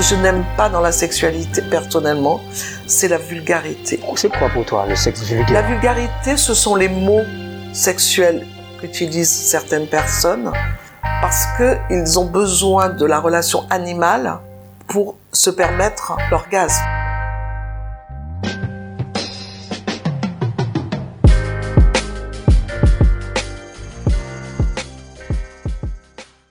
que je n'aime pas dans la sexualité personnellement, c'est la vulgarité. Oh, c'est quoi pour toi le sexe La vulgarité, ce sont les mots sexuels qu'utilisent certaines personnes parce qu'ils ont besoin de la relation animale pour se permettre l'orgasme.